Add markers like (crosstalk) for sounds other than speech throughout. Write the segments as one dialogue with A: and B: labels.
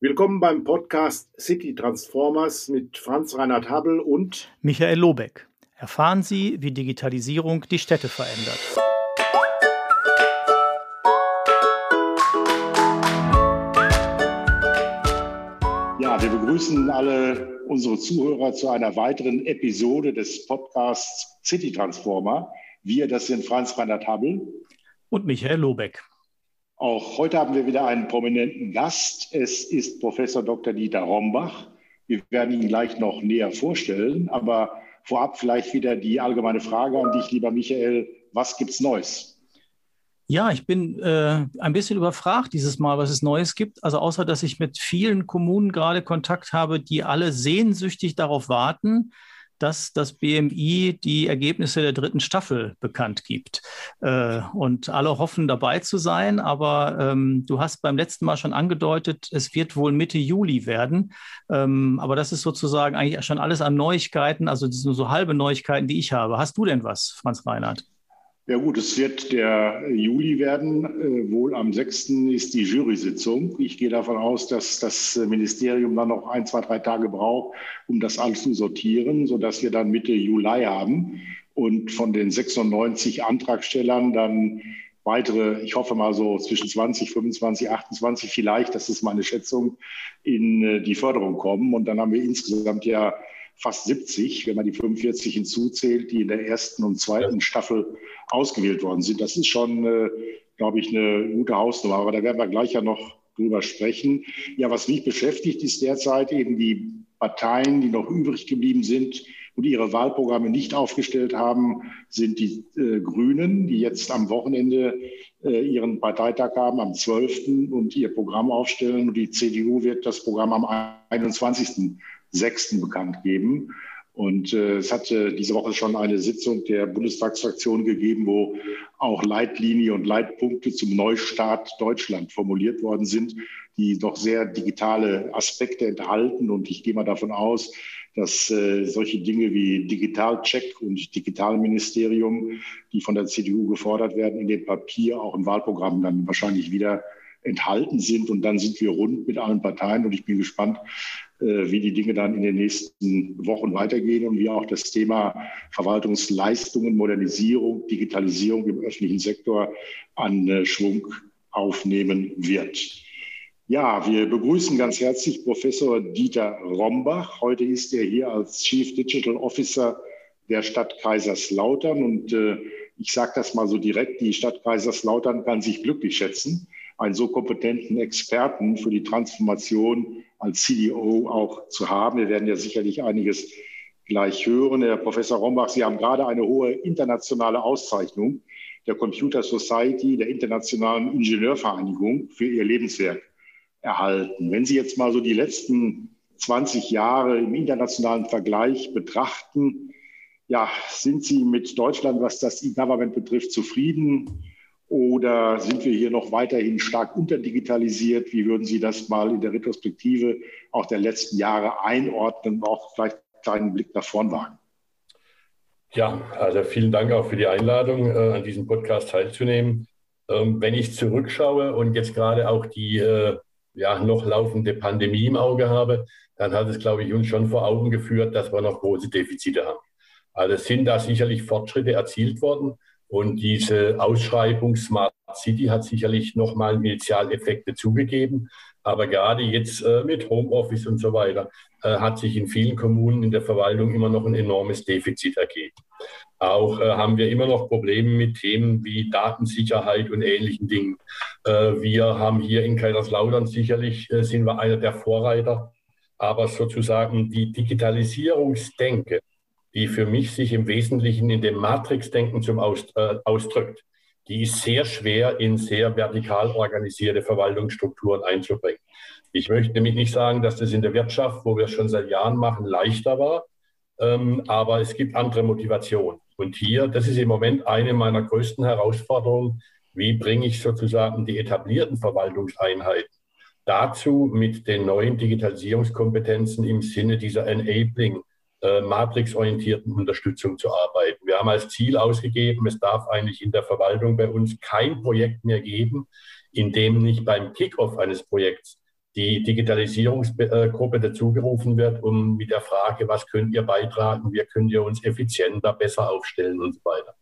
A: Willkommen beim Podcast City Transformers mit Franz Reinhard Habel und
B: Michael Lobeck. Erfahren Sie, wie Digitalisierung die Städte verändert.
A: Ja, wir begrüßen alle unsere Zuhörer zu einer weiteren Episode des Podcasts City Transformer. Wir, das sind Franz Reinhard Habel
B: und Michael Lobeck.
A: Auch heute haben wir wieder einen prominenten Gast. Es ist Professor Dr. Dieter Rombach. Wir werden ihn gleich noch näher vorstellen, aber vorab vielleicht wieder die allgemeine Frage an dich, lieber Michael. Was gibt's Neues?
B: Ja, ich bin äh, ein bisschen überfragt dieses Mal, was es Neues gibt. Also außer, dass ich mit vielen Kommunen gerade Kontakt habe, die alle sehnsüchtig darauf warten, dass das BMI die Ergebnisse der dritten Staffel bekannt gibt. Äh, und alle hoffen dabei zu sein, aber ähm, du hast beim letzten Mal schon angedeutet, es wird wohl Mitte Juli werden. Ähm, aber das ist sozusagen eigentlich schon alles an Neuigkeiten, also nur so halbe Neuigkeiten, die ich habe. Hast du denn was, Franz Reinhardt?
A: Ja gut, es wird der Juli werden. Äh, wohl am 6. ist die Jury-Sitzung. Ich gehe davon aus, dass das Ministerium dann noch ein, zwei, drei Tage braucht, um das alles zu sortieren, sodass wir dann Mitte Juli haben und von den 96 Antragstellern dann weitere, ich hoffe mal so zwischen 20, 25, 28 vielleicht, das ist meine Schätzung, in äh, die Förderung kommen. Und dann haben wir insgesamt ja fast 70, wenn man die 45 hinzuzählt, die in der ersten und zweiten Staffel ausgewählt worden sind. Das ist schon, äh, glaube ich, eine gute Hausnummer. Aber da werden wir gleich ja noch drüber sprechen. Ja, was mich beschäftigt, ist derzeit eben die Parteien, die noch übrig geblieben sind und ihre Wahlprogramme nicht aufgestellt haben, sind die äh, Grünen, die jetzt am Wochenende äh, ihren Parteitag haben, am 12. und ihr Programm aufstellen. Und die CDU wird das Programm am 21 6. bekannt geben. Und äh, es hatte diese Woche schon eine Sitzung der Bundestagsfraktion gegeben, wo auch Leitlinie und Leitpunkte zum Neustart Deutschland formuliert worden sind, die doch sehr digitale Aspekte enthalten. Und ich gehe mal davon aus, dass äh, solche Dinge wie Digitalcheck und Digitalministerium, die von der CDU gefordert werden, in dem Papier auch im Wahlprogramm dann wahrscheinlich wieder enthalten sind. Und dann sind wir rund mit allen Parteien. Und ich bin gespannt, wie die Dinge dann in den nächsten Wochen weitergehen und wie auch das Thema Verwaltungsleistungen, Modernisierung, Digitalisierung im öffentlichen Sektor an äh, Schwung aufnehmen wird. Ja, wir begrüßen ganz herzlich Professor Dieter Rombach. Heute ist er hier als Chief Digital Officer der Stadt Kaiserslautern. Und äh, ich sage das mal so direkt, die Stadt Kaiserslautern kann sich glücklich schätzen, einen so kompetenten Experten für die Transformation als CDO auch zu haben. Wir werden ja sicherlich einiges gleich hören. Herr Professor Rombach, Sie haben gerade eine hohe internationale Auszeichnung der Computer Society, der Internationalen Ingenieurvereinigung für Ihr Lebenswerk erhalten. Wenn Sie jetzt mal so die letzten 20 Jahre im internationalen Vergleich betrachten, ja, sind Sie mit Deutschland, was das E-Government betrifft, zufrieden? Oder sind wir hier noch weiterhin stark unterdigitalisiert? Wie würden Sie das mal in der Retrospektive auch der letzten Jahre einordnen und auch vielleicht einen kleinen Blick nach vorn wagen?
C: Ja, also vielen Dank auch für die Einladung, äh, an diesem Podcast teilzunehmen. Ähm, wenn ich zurückschaue und jetzt gerade auch die äh, ja, noch laufende Pandemie im Auge habe, dann hat es, glaube ich, uns schon vor Augen geführt, dass wir noch große Defizite haben. Also sind da sicherlich Fortschritte erzielt worden. Und diese Ausschreibung Smart City hat sicherlich nochmal Initialeffekte zugegeben. Aber gerade jetzt äh, mit Homeoffice und so weiter äh, hat sich in vielen Kommunen in der Verwaltung immer noch ein enormes Defizit ergeben. Auch äh, haben wir immer noch Probleme mit Themen wie Datensicherheit und ähnlichen Dingen. Äh, wir haben hier in Kaiserslautern sicherlich, äh, sind wir einer der Vorreiter, aber sozusagen die Digitalisierungsdenke die für mich sich im Wesentlichen in dem Matrix-Denken zum Aus, äh, ausdrückt, die ist sehr schwer in sehr vertikal organisierte Verwaltungsstrukturen einzubringen. Ich möchte nämlich nicht sagen, dass das in der Wirtschaft, wo wir es schon seit Jahren machen, leichter war, ähm, aber es gibt andere Motivationen. Und hier, das ist im Moment eine meiner größten Herausforderungen, wie bringe ich sozusagen die etablierten Verwaltungseinheiten dazu, mit den neuen Digitalisierungskompetenzen im Sinne dieser Enabling äh, matrixorientierten Unterstützung zu arbeiten. Wir haben als Ziel ausgegeben, es darf eigentlich in der Verwaltung bei uns kein Projekt mehr geben, in dem nicht beim Kickoff eines Projekts die Digitalisierungsgruppe dazugerufen wird, um mit der Frage, was könnt ihr beitragen, wie könnt ihr uns effizienter, besser aufstellen und so weiter.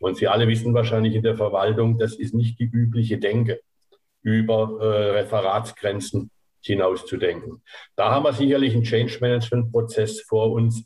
C: Und Sie alle wissen wahrscheinlich in der Verwaltung, das ist nicht die übliche Denke, über äh, Referatsgrenzen hinauszudenken. Da haben wir sicherlich einen Change-Management-Prozess vor uns.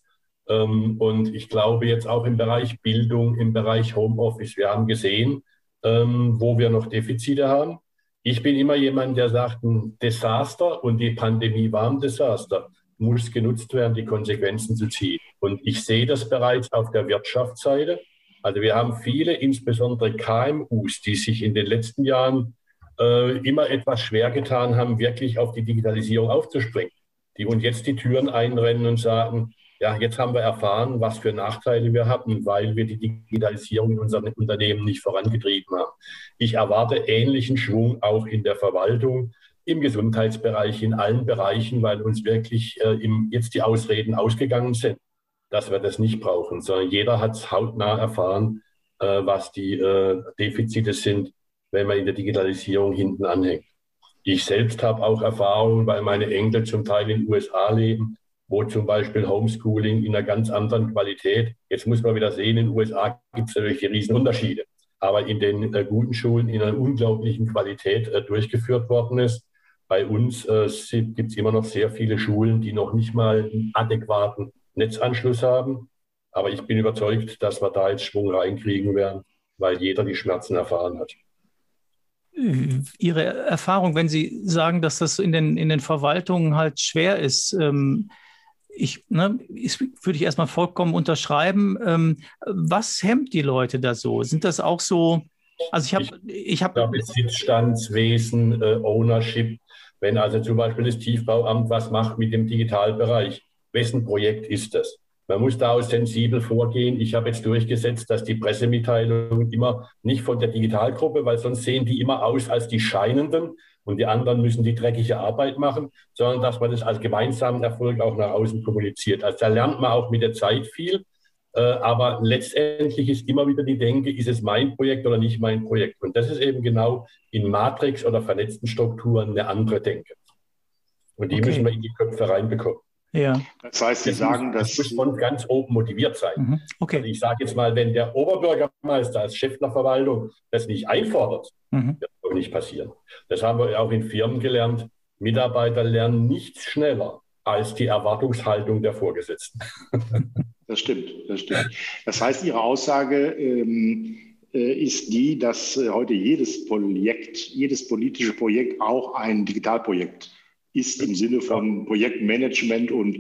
C: Ähm, und ich glaube jetzt auch im Bereich Bildung, im Bereich Homeoffice, wir haben gesehen, ähm, wo wir noch Defizite haben. Ich bin immer jemand, der sagt, ein Desaster und die Pandemie war ein Desaster, muss genutzt werden, die Konsequenzen zu ziehen. Und ich sehe das bereits auf der Wirtschaftsseite. Also wir haben viele, insbesondere KMUs, die sich in den letzten Jahren äh, immer etwas schwer getan haben, wirklich auf die Digitalisierung aufzuspringen. Die uns jetzt die Türen einrennen und sagen, ja, jetzt haben wir erfahren, was für Nachteile wir hatten, weil wir die Digitalisierung in unseren Unternehmen nicht vorangetrieben haben. Ich erwarte ähnlichen Schwung auch in der Verwaltung, im Gesundheitsbereich, in allen Bereichen, weil uns wirklich äh, im, jetzt die Ausreden ausgegangen sind dass wir das nicht brauchen, sondern jeder hat es hautnah erfahren, äh, was die äh, Defizite sind, wenn man in der Digitalisierung hinten anhängt. Ich selbst habe auch Erfahrungen, weil meine Enkel zum Teil in den USA leben, wo zum Beispiel Homeschooling in einer ganz anderen Qualität, jetzt muss man wieder sehen, in den USA gibt es natürlich die Riesenunterschiede, aber in den äh, guten Schulen in einer unglaublichen Qualität äh, durchgeführt worden ist. Bei uns äh, gibt es immer noch sehr viele Schulen, die noch nicht mal einen adäquaten Netzanschluss haben. Aber ich bin überzeugt, dass wir da jetzt Schwung reinkriegen werden, weil jeder die Schmerzen erfahren hat.
B: Ihre Erfahrung, wenn Sie sagen, dass das in den, in den Verwaltungen halt schwer ist, ähm, ich, ne, ich, würde ich erstmal vollkommen unterschreiben. Ähm, was hemmt die Leute da so? Sind das auch so, also ich habe. Ich,
C: hab, ja, Besitzstandswesen, äh, Ownership, wenn also zum Beispiel das Tiefbauamt was macht mit dem Digitalbereich, wessen Projekt ist das? Man muss da auch sensibel vorgehen. Ich habe jetzt durchgesetzt, dass die Pressemitteilungen immer nicht von der Digitalgruppe, weil sonst sehen die immer aus als die Scheinenden und die anderen müssen die dreckige Arbeit machen, sondern dass man das als gemeinsamen Erfolg auch nach außen kommuniziert. Also da lernt man auch mit der Zeit viel. Äh, aber letztendlich ist immer wieder die Denke, ist es mein Projekt oder nicht mein Projekt? Und das ist eben genau in Matrix oder vernetzten Strukturen eine andere Denke. Und die okay. müssen wir in die Köpfe reinbekommen.
A: Ja. Das heißt, Sie das sagen, muss, das
C: muss von ganz oben motiviert sein. Mhm.
B: Okay.
C: Also ich sage jetzt mal, wenn der Oberbürgermeister als Chef der Verwaltung das nicht einfordert, mhm. wird das auch nicht passieren. Das haben wir auch in Firmen gelernt. Mitarbeiter lernen nichts schneller als die Erwartungshaltung der Vorgesetzten. (laughs)
A: Das stimmt, das stimmt. Das heißt, Ihre Aussage ähm, äh, ist die, dass äh, heute jedes Projekt, jedes politische Projekt auch ein Digitalprojekt ist im Sinne von Projektmanagement und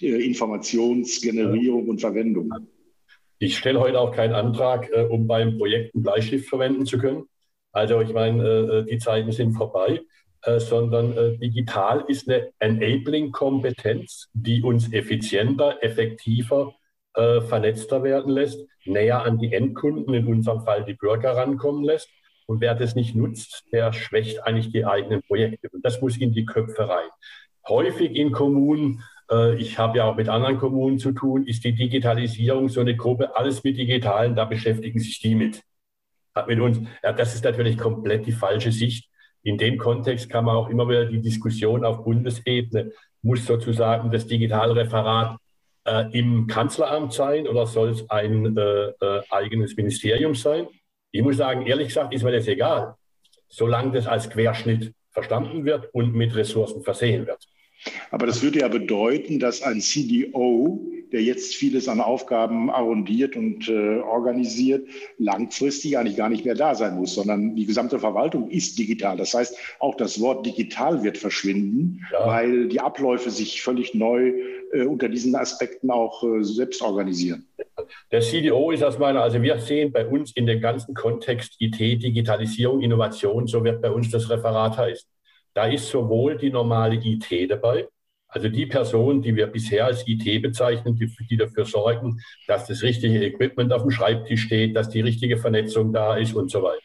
A: äh, Informationsgenerierung und Verwendung.
C: Ich stelle heute auch keinen Antrag, äh, um beim Projekt einen Bleistift verwenden zu können. Also ich meine, äh, die Zeiten sind vorbei, äh, sondern äh, digital ist eine Enabling-Kompetenz, die uns effizienter, effektiver, äh, vernetzter werden lässt, näher an die Endkunden, in unserem Fall die Bürger rankommen lässt und wer das nicht nutzt, der schwächt eigentlich die eigenen Projekte. Und das muss in die Köpfe rein. Häufig in Kommunen, äh, ich habe ja auch mit anderen Kommunen zu tun, ist die Digitalisierung so eine Gruppe, alles mit Digitalen, da beschäftigen sich die mit. Mit uns, ja, das ist natürlich komplett die falsche Sicht. In dem Kontext kann man auch immer wieder die Diskussion auf Bundesebene, muss sozusagen das Digitalreferat äh, im Kanzleramt sein oder soll es ein äh, äh, eigenes Ministerium sein? Ich muss sagen, ehrlich gesagt ist mir das egal, solange das als Querschnitt verstanden wird und mit Ressourcen versehen wird.
A: Aber das würde ja bedeuten, dass ein CDO, der jetzt vieles an Aufgaben arrondiert und äh, organisiert, langfristig eigentlich gar nicht mehr da sein muss, sondern die gesamte Verwaltung ist digital. Das heißt, auch das Wort digital wird verschwinden, ja. weil die Abläufe sich völlig neu äh, unter diesen Aspekten auch äh, selbst organisieren.
C: Der CDO ist aus meiner, also wir sehen bei uns in dem ganzen Kontext IT, Digitalisierung, Innovation, so wird bei uns das Referat heißen. Da ist sowohl die normale IT dabei, also die Personen, die wir bisher als IT bezeichnen, die, die, dafür sorgen, dass das richtige Equipment auf dem Schreibtisch steht, dass die richtige Vernetzung da ist und so weiter.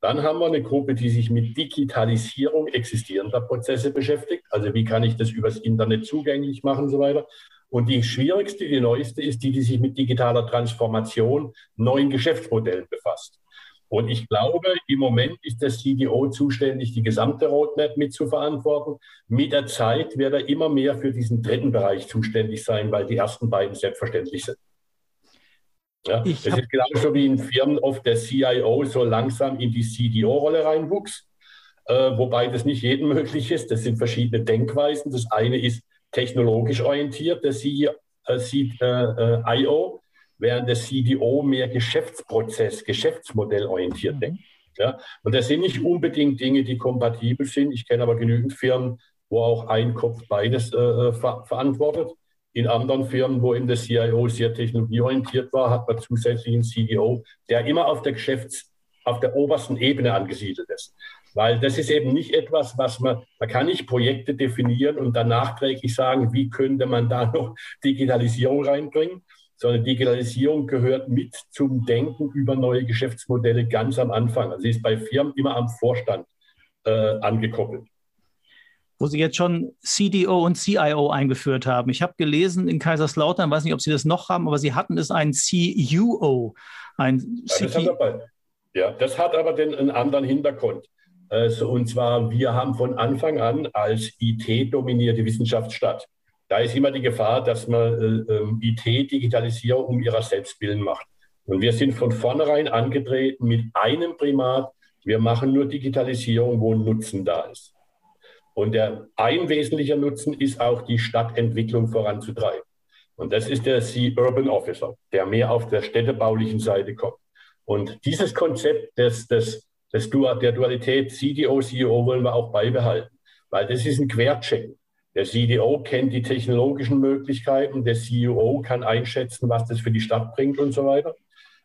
C: Dann haben wir eine Gruppe, die sich mit Digitalisierung existierender Prozesse beschäftigt. Also wie kann ich das übers Internet zugänglich machen und so weiter. Und die schwierigste, die neueste ist die, die sich mit digitaler Transformation, neuen Geschäftsmodellen befasst. Und ich glaube, im Moment ist der CDO zuständig, die gesamte Roadmap mit zu verantworten. Mit der Zeit wird er immer mehr für diesen dritten Bereich zuständig sein, weil die ersten beiden selbstverständlich sind. Ja, es ist genauso wie in Firmen oft der CIO so langsam in die CDO-Rolle reinwuchs, äh, wobei das nicht jedem (laughs) möglich ist. Das sind verschiedene Denkweisen. Das eine ist technologisch orientiert, der CIO, äh, während der CDO mehr Geschäftsprozess, Geschäftsmodell orientiert mhm. denkt. Ja? Und das sind nicht unbedingt Dinge, die kompatibel sind. Ich kenne aber genügend Firmen, wo auch ein Kopf beides äh, äh ver verantwortet. In anderen Firmen, wo eben der CIO sehr technologieorientiert war, hat man zusätzlich einen CDO, der immer auf der Geschäfts-, auf der obersten Ebene angesiedelt ist. Weil das ist eben nicht etwas, was man, man kann nicht Projekte definieren und dann nachträglich sagen, wie könnte man da (laughs) noch Digitalisierung reinbringen, sondern Digitalisierung gehört mit zum Denken über neue Geschäftsmodelle ganz am Anfang. Also sie ist bei Firmen immer am Vorstand äh, angekoppelt.
B: Wo Sie jetzt schon CDO und CIO eingeführt haben. Ich habe gelesen in Kaiserslautern, weiß nicht, ob Sie das noch haben, aber Sie hatten es ein CUO. Ein
C: ja, das aber, ja, das hat aber den, einen anderen Hintergrund. Also, und zwar, wir haben von Anfang an als IT-dominierte Wissenschaftsstadt da ist immer die Gefahr, dass man äh, ähm, IT-Digitalisierung um ihrer selbst willen macht. Und wir sind von vornherein angetreten mit einem Primat. Wir machen nur Digitalisierung, wo ein Nutzen da ist. Und der ein wesentlicher Nutzen ist auch die Stadtentwicklung voranzutreiben. Und das ist der C-Urban Officer, der mehr auf der städtebaulichen Seite kommt. Und dieses Konzept des, des, des, der Dualität CDO, CEO wollen wir auch beibehalten, weil das ist ein Quercheck. Der CDO kennt die technologischen Möglichkeiten, der CEO kann einschätzen, was das für die Stadt bringt und so weiter.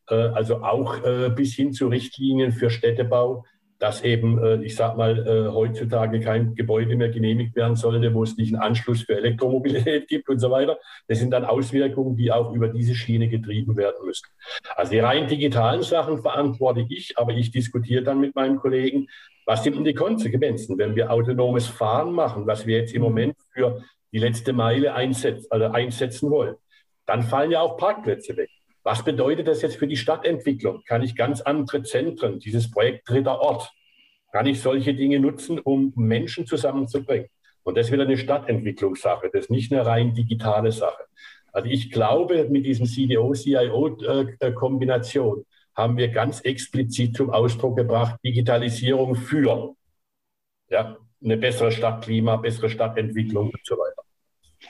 C: Äh, also auch äh, bis hin zu Richtlinien für Städtebau, dass eben, äh, ich sage mal, heutzutage kein Gebäude mehr genehmigt werden sollte, wo es nicht einen Anschluss für Elektromobilität (laughs) gibt und so weiter. Das sind dann Auswirkungen, die auch über diese Schiene getrieben werden müssen. Also die rein digitalen Sachen verantworte ich, aber ich diskutiere dann mit meinen Kollegen, was sind denn die Konsequenzen, wenn wir autonomes Fahren machen, was wir jetzt im Moment für die letzte Meile einsetzen, also einsetzen wollen? Dann fallen ja auch Parkplätze weg. Was bedeutet das jetzt für die Stadtentwicklung? Kann ich ganz andere Zentren, dieses Projekt dritter Ort, kann ich solche Dinge nutzen, um Menschen zusammenzubringen? Und das ist wieder eine Stadtentwicklungssache, das ist nicht eine rein digitale Sache. Also ich glaube, mit diesem CDO-CIO-Kombination äh, haben wir ganz explizit zum Ausdruck gebracht, Digitalisierung für ja, eine bessere Stadtklima, bessere Stadtentwicklung und so weiter.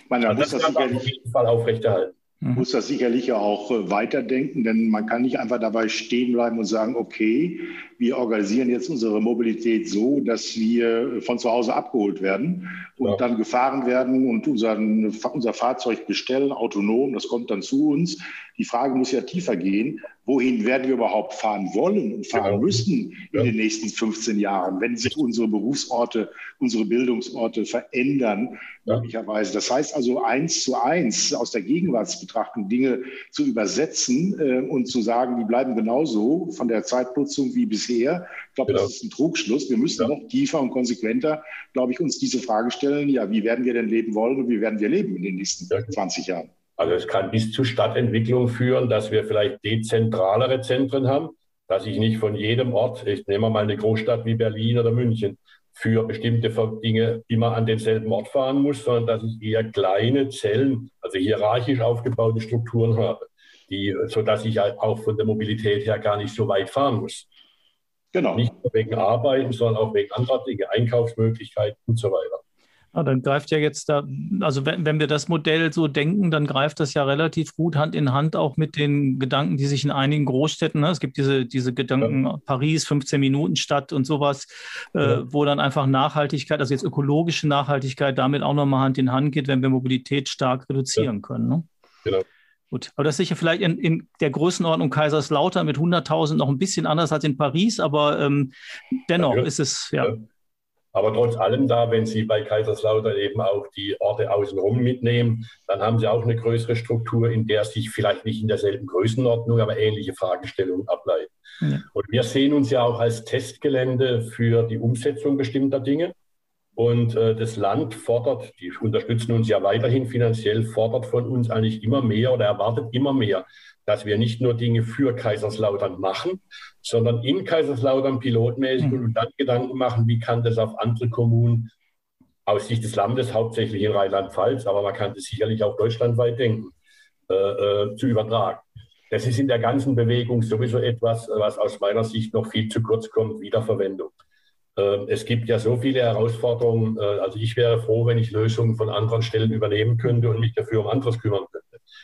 A: Man muss das, das auf jeden Fall aufrechterhalten. Mhm. muss das sicherlich auch äh, weiterdenken, denn man kann nicht einfach dabei stehen bleiben und sagen, okay, wir organisieren jetzt unsere Mobilität so, dass wir von zu Hause abgeholt werden und ja. dann gefahren werden und unseren, unser Fahrzeug bestellen, autonom, das kommt dann zu uns. Die Frage muss ja tiefer gehen, wohin werden wir überhaupt fahren wollen und fahren genau. müssen in den nächsten 15 Jahren, wenn sich unsere Berufsorte, unsere Bildungsorte verändern, möglicherweise. Das heißt also eins zu eins aus der Gegenwartsbetrachtung Dinge zu übersetzen äh, und zu sagen, die bleiben genauso von der Zeitnutzung wie bisher. Ich glaube, genau. das ist ein Trugschluss. Wir müssen noch tiefer und konsequenter, glaube ich, uns diese Frage stellen, ja, wie werden wir denn leben wollen und wie werden wir leben in den nächsten 20 Jahren?
C: Also es kann bis zu Stadtentwicklung führen, dass wir vielleicht dezentralere Zentren haben, dass ich nicht von jedem Ort, ich nehme mal eine Großstadt wie Berlin oder München, für bestimmte Dinge immer an denselben Ort fahren muss, sondern dass ich eher kleine Zellen, also hierarchisch aufgebaute Strukturen habe, die, sodass ich halt auch von der Mobilität her gar nicht so weit fahren muss. Genau. Nicht nur wegen Arbeiten, sondern auch wegen anderer Dinge, Einkaufsmöglichkeiten und so weiter.
B: Ja, dann greift ja jetzt da, also wenn, wenn wir das Modell so denken, dann greift das ja relativ gut Hand in Hand auch mit den Gedanken, die sich in einigen Großstädten, ne, es gibt diese, diese Gedanken, ja. Paris, 15 Minuten Stadt und sowas, äh, ja. wo dann einfach Nachhaltigkeit, also jetzt ökologische Nachhaltigkeit damit auch nochmal Hand in Hand geht, wenn wir Mobilität stark reduzieren können. Ne? Genau. Gut, aber das ist sicher vielleicht in, in der Größenordnung Kaiserslautern mit 100.000 noch ein bisschen anders als in Paris, aber ähm, dennoch ist es, ja.
C: Aber trotz allem da, wenn Sie bei Kaiserslautern eben auch die Orte außenrum mitnehmen, dann haben Sie auch eine größere Struktur, in der sich vielleicht nicht in derselben Größenordnung, aber ähnliche Fragestellungen ableiten. Ja. Und wir sehen uns ja auch als Testgelände für die Umsetzung bestimmter Dinge. Und äh, das Land fordert, die unterstützen uns ja weiterhin finanziell, fordert von uns eigentlich immer mehr oder erwartet immer mehr, dass wir nicht nur Dinge für Kaiserslautern machen, sondern in Kaiserslautern pilotmäßig mhm. und dann Gedanken machen, wie kann das auf andere Kommunen aus Sicht des Landes, hauptsächlich in Rheinland-Pfalz, aber man kann das sicherlich auch deutschlandweit denken, äh, äh, zu übertragen. Das ist in der ganzen Bewegung sowieso etwas, was aus meiner Sicht noch viel zu kurz kommt, Wiederverwendung. Ähm, es gibt ja so viele Herausforderungen. Äh, also ich wäre froh, wenn ich Lösungen von anderen Stellen übernehmen könnte und mich dafür um anderes kümmern könnte.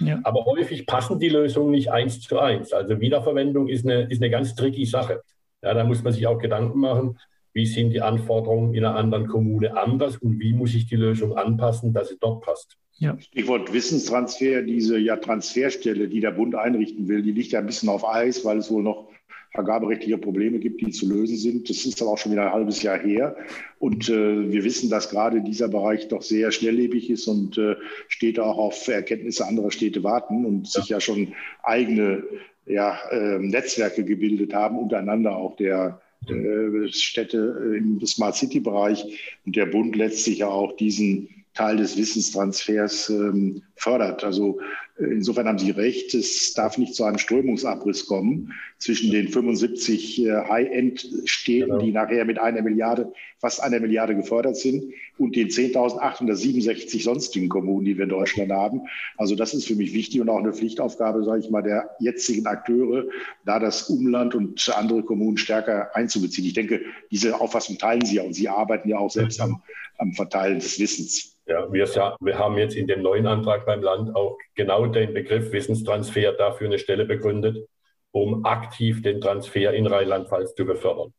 C: Ja. Aber häufig passen die Lösungen nicht eins zu eins. Also Wiederverwendung ist eine, ist eine ganz tricky Sache. Ja, da muss man sich auch Gedanken machen, wie sind die Anforderungen in einer anderen Kommune anders und wie muss ich die Lösung anpassen, dass sie dort passt.
A: Ja. Stichwort Wissenstransfer, diese ja, Transferstelle, die der Bund einrichten will, die liegt ja ein bisschen auf Eis, weil es wohl noch vergaberechtliche Probleme gibt, die zu lösen sind. Das ist aber auch schon wieder ein halbes Jahr her. Und äh, wir wissen, dass gerade dieser Bereich doch sehr schnelllebig ist und äh, Städte auch auf Erkenntnisse anderer Städte warten und sich ja schon eigene ja, äh, Netzwerke gebildet haben, untereinander auch der äh, Städte im Smart City-Bereich. Und der Bund letztlich ja auch diesen Teil des Wissenstransfers ähm, fördert. Also insofern haben Sie recht, es darf nicht zu einem Strömungsabriss kommen zwischen den 75 äh, High-End-Städten, genau. die nachher mit einer Milliarde, fast einer Milliarde gefördert sind, und den 10.867 sonstigen Kommunen, die wir in Deutschland haben. Also das ist für mich wichtig und auch eine Pflichtaufgabe, sage ich mal, der jetzigen Akteure, da das Umland und andere Kommunen stärker einzubeziehen. Ich denke, diese Auffassung teilen Sie ja und Sie arbeiten ja auch selbst am, am Verteilen des Wissens.
C: Ja, wir, wir haben jetzt in dem neuen Antrag beim Land auch genau den Begriff Wissenstransfer dafür eine Stelle begründet, um aktiv den Transfer in Rheinland-Pfalz zu befördern.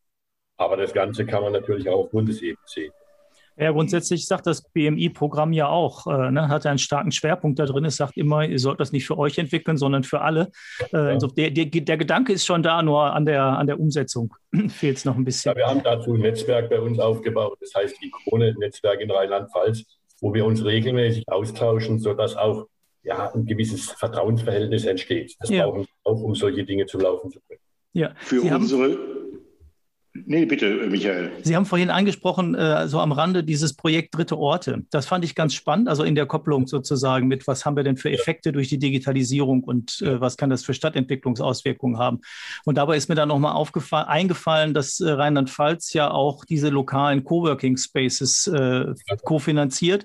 C: Aber das Ganze kann man natürlich auch auf Bundesebene sehen.
B: Ja, grundsätzlich sagt das BMI-Programm ja auch, äh, ne, hat einen starken Schwerpunkt da drin. Es sagt immer, ihr sollt das nicht für euch entwickeln, sondern für alle. Äh, ja. also der, der, der, Gedanke ist schon da, nur an der, an der Umsetzung (clears throat) fehlt es noch ein bisschen.
C: Ja, wir haben dazu ein Netzwerk bei uns aufgebaut, das heißt die Krone-Netzwerk in Rheinland-Pfalz, wo wir uns regelmäßig austauschen, sodass auch ja, ein gewisses Vertrauensverhältnis entsteht. Das ja. brauchen wir auch, um solche Dinge zu laufen zu können.
A: Ja. Für Sie unsere Nee, bitte, Michael.
B: Sie haben vorhin angesprochen, äh, so am Rande dieses Projekt Dritte Orte. Das fand ich ganz spannend, also in der Kopplung sozusagen mit, was haben wir denn für Effekte durch die Digitalisierung und äh, was kann das für Stadtentwicklungsauswirkungen haben. Und dabei ist mir dann nochmal eingefallen, dass äh, Rheinland-Pfalz ja auch diese lokalen Coworking Spaces äh, kofinanziert.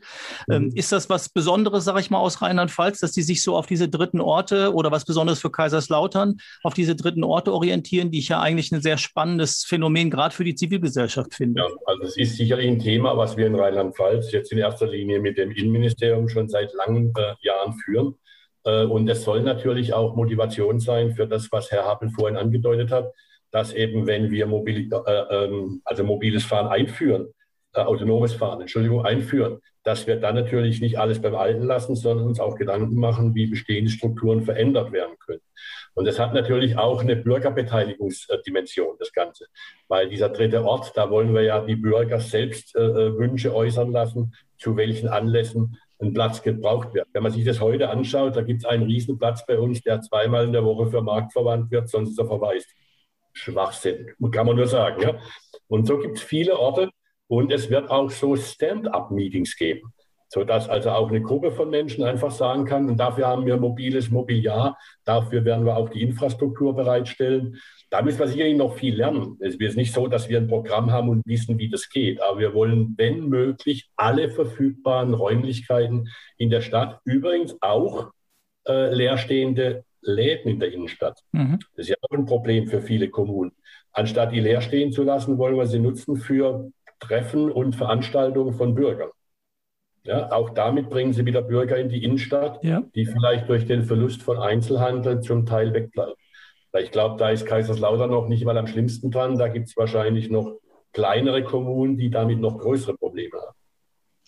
B: Ähm, mhm. ist das was Besonderes, sage ich mal, aus Rheinland-Pfalz, dass die sich so auf diese dritten Orte oder was Besonderes für Kaiserslautern auf diese dritten Orte orientieren, die ich ja eigentlich ein sehr spannendes Phänomen Phänomen gerade für die Zivilgesellschaft finde. Ja,
C: also es ist sicherlich ein Thema, was wir in Rheinland-Pfalz jetzt in erster Linie mit dem Innenministerium schon seit langen äh, Jahren führen. Äh, und es soll natürlich auch Motivation sein für das, was Herr Happel vorhin angedeutet hat, dass eben, wenn wir mobil, äh, ähm, also mobiles Fahren einführen, äh, autonomes Fahren, Entschuldigung, einführen, dass wir dann natürlich nicht alles beim Alten lassen, sondern uns auch Gedanken machen, wie bestehende Strukturen verändert werden können. Und das hat natürlich auch eine Bürgerbeteiligungsdimension, das Ganze. Weil dieser dritte Ort, da wollen wir ja die Bürger selbst äh, äh, Wünsche äußern lassen, zu welchen Anlässen ein Platz gebraucht wird. Wenn man sich das heute anschaut, da gibt es einen Riesenplatz bei uns, der zweimal in der Woche für Markt verwandt wird, sonst er verwaist. Schwachsinn, kann man nur sagen. Ja? Und so gibt es viele Orte und es wird auch so Stand-up-Meetings geben sodass also auch eine Gruppe von Menschen einfach sagen kann, und dafür haben wir mobiles Mobiliar, dafür werden wir auch die Infrastruktur bereitstellen. Da müssen wir sicherlich noch viel lernen. Es ist nicht so, dass wir ein Programm haben und wissen, wie das geht, aber wir wollen, wenn möglich, alle verfügbaren Räumlichkeiten in der Stadt, übrigens auch äh, leerstehende Läden in der Innenstadt. Mhm. Das ist ja auch ein Problem für viele Kommunen. Anstatt die leer stehen zu lassen, wollen wir sie nutzen für Treffen und Veranstaltungen von Bürgern. Ja, auch damit bringen sie wieder Bürger in die Innenstadt, ja. die vielleicht durch den Verlust von Einzelhandel zum Teil wegbleiben. Ich glaube, da ist Kaiserslautern noch nicht mal am schlimmsten dran. Da gibt es wahrscheinlich noch kleinere Kommunen, die damit noch größere Probleme haben.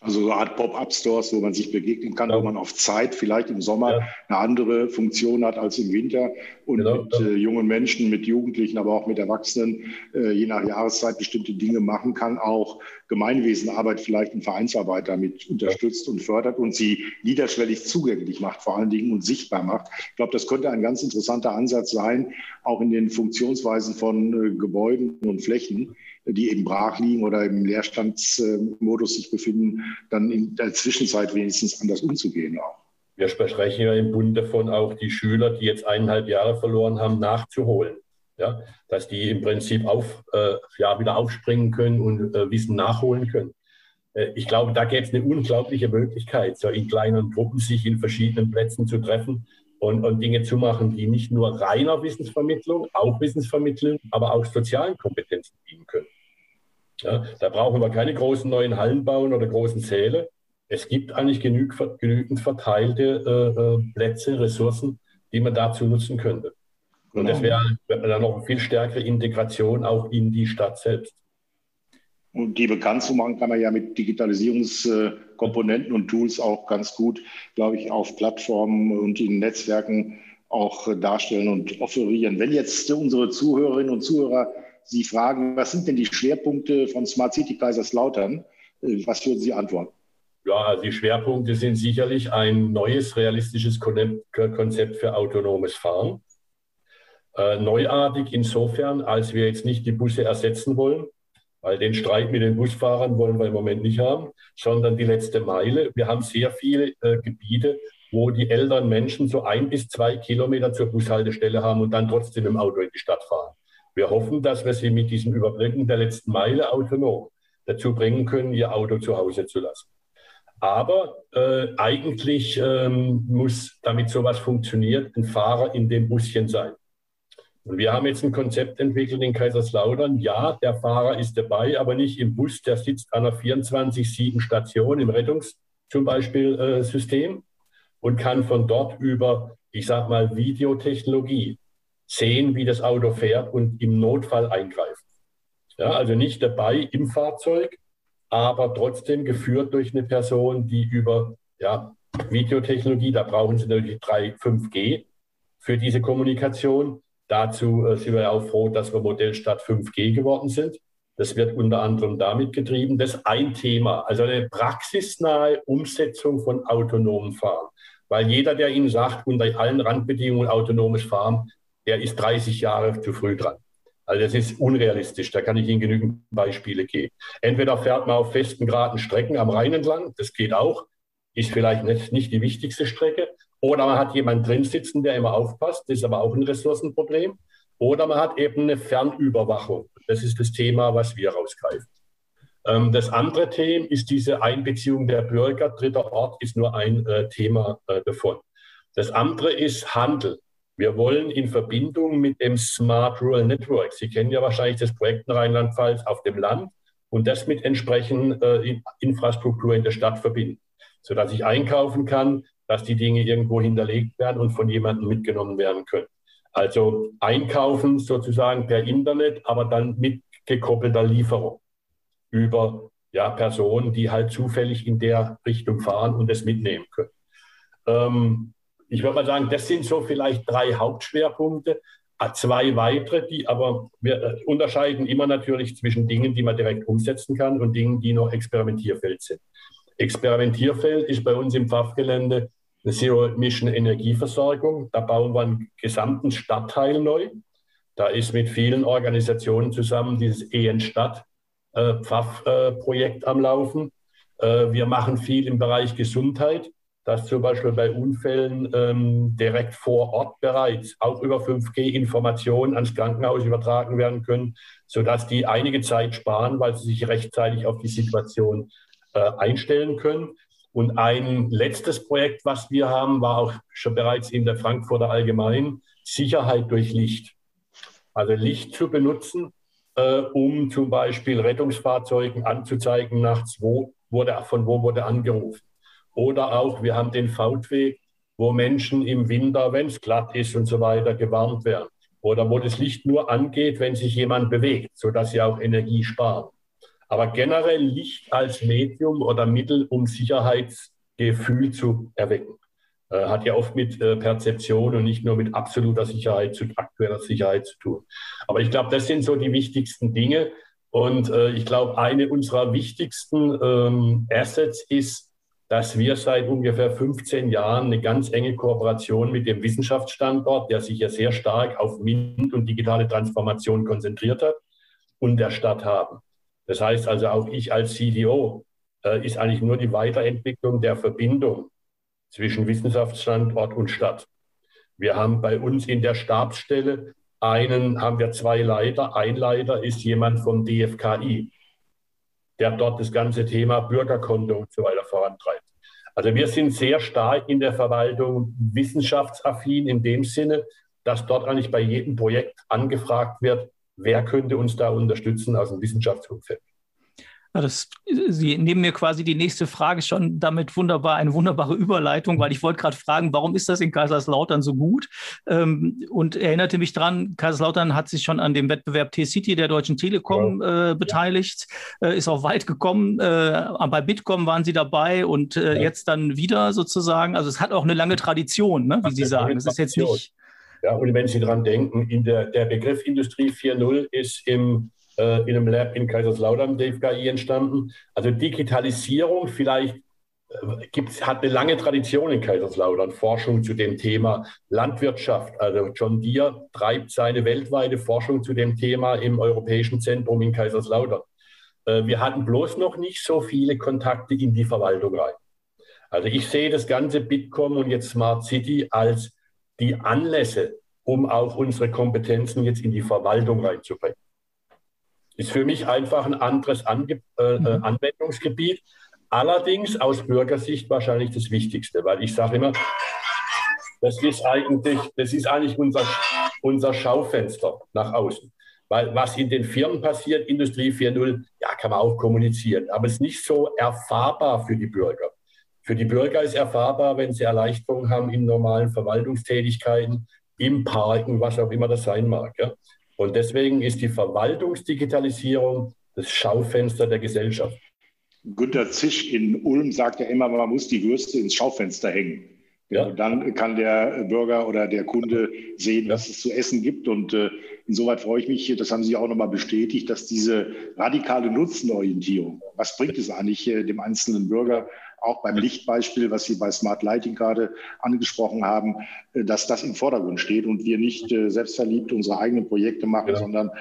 A: Also so eine Art Pop-up-Stores, wo man sich begegnen kann, ja. wo man auf Zeit vielleicht im Sommer ja. eine andere Funktion hat als im Winter und genau, mit äh, jungen Menschen, mit Jugendlichen, aber auch mit Erwachsenen äh, je nach Jahreszeit bestimmte Dinge machen kann, auch Gemeinwesenarbeit vielleicht in Vereinsarbeit damit unterstützt und fördert und sie niederschwellig zugänglich macht, vor allen Dingen und sichtbar macht. Ich glaube, das könnte ein ganz interessanter Ansatz sein, auch in den Funktionsweisen von äh, Gebäuden und Flächen die eben brach liegen oder im Leerstandsmodus sich befinden, dann in der Zwischenzeit wenigstens anders umzugehen auch.
C: Wir sprechen ja im Bund davon, auch die Schüler, die jetzt eineinhalb Jahre verloren haben, nachzuholen. Ja, dass die im Prinzip auf, äh, ja, wieder aufspringen können und äh, Wissen nachholen können. Äh, ich glaube, da gäbe es eine unglaubliche Möglichkeit, so in kleinen Gruppen sich in verschiedenen Plätzen zu treffen und, und Dinge zu machen, die nicht nur reiner Wissensvermittlung, auch Wissensvermittlung, aber auch sozialen Kompetenzen dienen können. Ja, da brauchen wir keine großen neuen Hallen bauen oder großen Säle. Es gibt eigentlich genüg, genügend verteilte äh, äh Plätze, Ressourcen, die man dazu nutzen könnte. Genau. Und das wäre dann noch eine viel stärkere Integration auch in die Stadt selbst.
A: Und die bekannt zu machen, kann man ja mit Digitalisierungskomponenten und Tools auch ganz gut, glaube ich, auf Plattformen und in Netzwerken auch darstellen und offerieren. Wenn jetzt unsere Zuhörerinnen und Zuhörer Sie fragen, was sind denn die Schwerpunkte von Smart City Kaiserslautern, äh, was würden Sie antworten?
C: Ja, also die Schwerpunkte sind sicherlich ein neues realistisches Konzept für autonomes Fahren. Äh, neuartig insofern, als wir jetzt nicht die Busse ersetzen wollen, weil den Streit mit den Busfahrern wollen wir im Moment nicht haben, sondern die letzte Meile. Wir haben sehr viele äh, Gebiete, wo die älteren Menschen so ein bis zwei Kilometer zur Bushaltestelle haben und dann trotzdem im Auto in die Stadt fahren. Wir hoffen, dass wir sie mit diesem Überbrücken der letzten Meile autonom dazu bringen können, ihr Auto zu Hause zu lassen. Aber äh, eigentlich ähm, muss, damit sowas funktioniert, ein Fahrer in dem Buschen sein. Und wir haben jetzt ein Konzept entwickelt in Kaiserslautern. Ja, der Fahrer ist dabei, aber nicht im Bus. Der sitzt an einer 24-7-Station im Rettungs zum Beispiel äh, System und kann von dort über, ich sage mal, Videotechnologie sehen, wie das Auto fährt und im Notfall eingreifen. Ja, also nicht dabei im Fahrzeug, aber trotzdem geführt durch eine Person, die über ja, Videotechnologie, da brauchen Sie natürlich 3, 5G für diese Kommunikation, Dazu äh, sind wir auch froh, dass wir Modellstadt 5G geworden sind. Das wird unter anderem damit getrieben. Das ist ein Thema, also eine praxisnahe Umsetzung von autonomen Fahren. Weil jeder, der Ihnen sagt, unter allen Randbedingungen autonomes Fahren, der ist 30 Jahre zu früh dran. Also das ist unrealistisch, da kann ich Ihnen genügend Beispiele geben. Entweder fährt man auf festen, geraden Strecken am Rhein entlang, das geht auch, ist vielleicht nicht, die wichtigste Strecke, oder man hat jemanden drin sitzen, der immer aufpasst. Das ist aber auch ein Ressourcenproblem. Oder man hat eben eine Fernüberwachung. Das ist das Thema, was wir rausgreifen. Ähm, das andere Thema ist diese Einbeziehung der Bürger. Dritter Ort ist nur ein äh, Thema äh, davon. Das andere ist Handel. Wir wollen in Verbindung mit dem Smart Rural Network, Sie kennen ja wahrscheinlich das Projekt in Rheinland-Pfalz auf dem Land, und das mit entsprechend äh, Infrastruktur in der Stadt verbinden, sodass ich einkaufen kann, dass die Dinge irgendwo hinterlegt werden und von jemandem mitgenommen werden können. Also einkaufen sozusagen per Internet, aber dann mit gekoppelter Lieferung über ja, Personen, die halt zufällig in der Richtung fahren und es mitnehmen können. Ähm, ich würde mal sagen, das sind so vielleicht drei Hauptschwerpunkte. Ah, zwei weitere, die aber wir äh, unterscheiden immer natürlich zwischen Dingen, die man direkt umsetzen kann und Dingen, die noch Experimentierfeld sind. Experimentierfeld ist bei uns im Pfaffgelände eine Zero-Emission-Energieversorgung. Da bauen wir einen gesamten Stadtteil neu. Da ist mit vielen Organisationen zusammen dieses EN-Stadt-Pfaff-Projekt am Laufen. Äh, wir machen viel im Bereich Gesundheit, dass zum Beispiel bei Unfällen ähm, direkt vor Ort bereits auch über 5G Informationen ans Krankenhaus übertragen werden können, sodass die einige Zeit sparen, weil sie sich rechtzeitig auf die Situation äh, einstellen können. Und ein letztes Projekt, was wir haben, war auch schon bereits in der Frankfurter Allgemein, Sicherheit durch Licht. Also Licht zu benutzen, äh, um zum Beispiel Rettungsfahrzeugen anzuzeigen nachts, wo wurde, von wo wurde angerufen. Oder auch, wir haben den Fautweg, wo Menschen im Winter, wenn es glatt ist und so weiter, gewarnt werden. Oder wo das Licht nur angeht, wenn sich jemand bewegt, sodass sie auch Energie sparen. Aber generell Licht als Medium oder Mittel, um Sicherheitsgefühl zu erwecken. Äh, hat ja oft mit äh, Perzeption und nicht nur mit absoluter Sicherheit, zu aktueller Sicherheit zu tun. Aber ich glaube, das sind so die wichtigsten Dinge. Und äh, ich glaube, eine unserer wichtigsten ähm, Assets ist, dass wir seit ungefähr 15 Jahren eine ganz enge Kooperation mit dem Wissenschaftsstandort, der sich ja sehr stark auf MINT und digitale Transformation konzentriert hat, und der Stadt haben. Das heißt also, auch ich als CDO äh, ist eigentlich nur die Weiterentwicklung der Verbindung zwischen Wissenschaftsstandort und Stadt. Wir haben bei uns in der Stabsstelle einen, haben wir zwei Leiter. Ein Leiter ist jemand vom DFKI, der dort das ganze Thema Bürgerkonto und so weiter vorantreibt. Also wir sind sehr stark in der Verwaltung wissenschaftsaffin in dem Sinne, dass dort eigentlich bei jedem Projekt angefragt wird, wer könnte uns da unterstützen aus dem Wissenschaftsumfeld.
B: Das, Sie nehmen mir quasi die nächste Frage schon damit wunderbar, eine wunderbare Überleitung, weil ich wollte gerade fragen, warum ist das in Kaiserslautern so gut? Ähm, und erinnerte mich dran, Kaiserslautern hat sich schon an dem Wettbewerb T-City der Deutschen Telekom äh, beteiligt, äh, ist auch weit gekommen. Äh, bei Bitkom waren Sie dabei und äh, ja. jetzt dann wieder sozusagen. Also es hat auch eine lange Tradition, ne, wie Sie sagen. Es ist jetzt nicht.
C: Ja, und wenn Sie daran denken, in der, der Begriff Industrie 4.0 ist im äh, in einem Lab in Kaiserslautern, DFKI, entstanden. Also Digitalisierung vielleicht äh, gibt's, hat eine lange Tradition in Kaiserslautern, Forschung zu dem Thema Landwirtschaft. Also John Deere treibt seine weltweite Forschung zu dem Thema im Europäischen Zentrum in Kaiserslautern. Äh, wir hatten bloß noch nicht so viele Kontakte in die Verwaltung rein. Also ich sehe das ganze Bitkom und jetzt Smart City als die Anlässe, um auch unsere Kompetenzen jetzt in die Verwaltung reinzubringen. Ist für mich einfach ein anderes Ange äh, äh, mhm. Anwendungsgebiet. Allerdings aus Bürgersicht wahrscheinlich das Wichtigste, weil ich sage immer, das ist eigentlich, das ist eigentlich unser, unser Schaufenster nach außen. Weil was in den Firmen passiert, Industrie 4.0, ja, kann man auch kommunizieren, aber es ist nicht so erfahrbar für die Bürger. Für die Bürger ist erfahrbar, wenn sie Erleichterungen haben in normalen Verwaltungstätigkeiten, im Parken, was auch immer das sein mag. Ja. Und deswegen ist die Verwaltungsdigitalisierung das Schaufenster der Gesellschaft.
A: Günter Zisch in Ulm sagt ja immer, man muss die Würste ins Schaufenster hängen. Ja. Und dann kann der Bürger oder der Kunde sehen, ja. was es zu essen gibt. Und äh, insoweit freue ich mich, das haben Sie auch nochmal bestätigt, dass diese radikale Nutzenorientierung, was bringt es eigentlich äh, dem einzelnen Bürger, auch beim Lichtbeispiel, was Sie bei Smart Lighting gerade angesprochen haben, äh, dass das im Vordergrund steht und wir nicht äh, selbstverliebt unsere eigenen Projekte machen, ja. sondern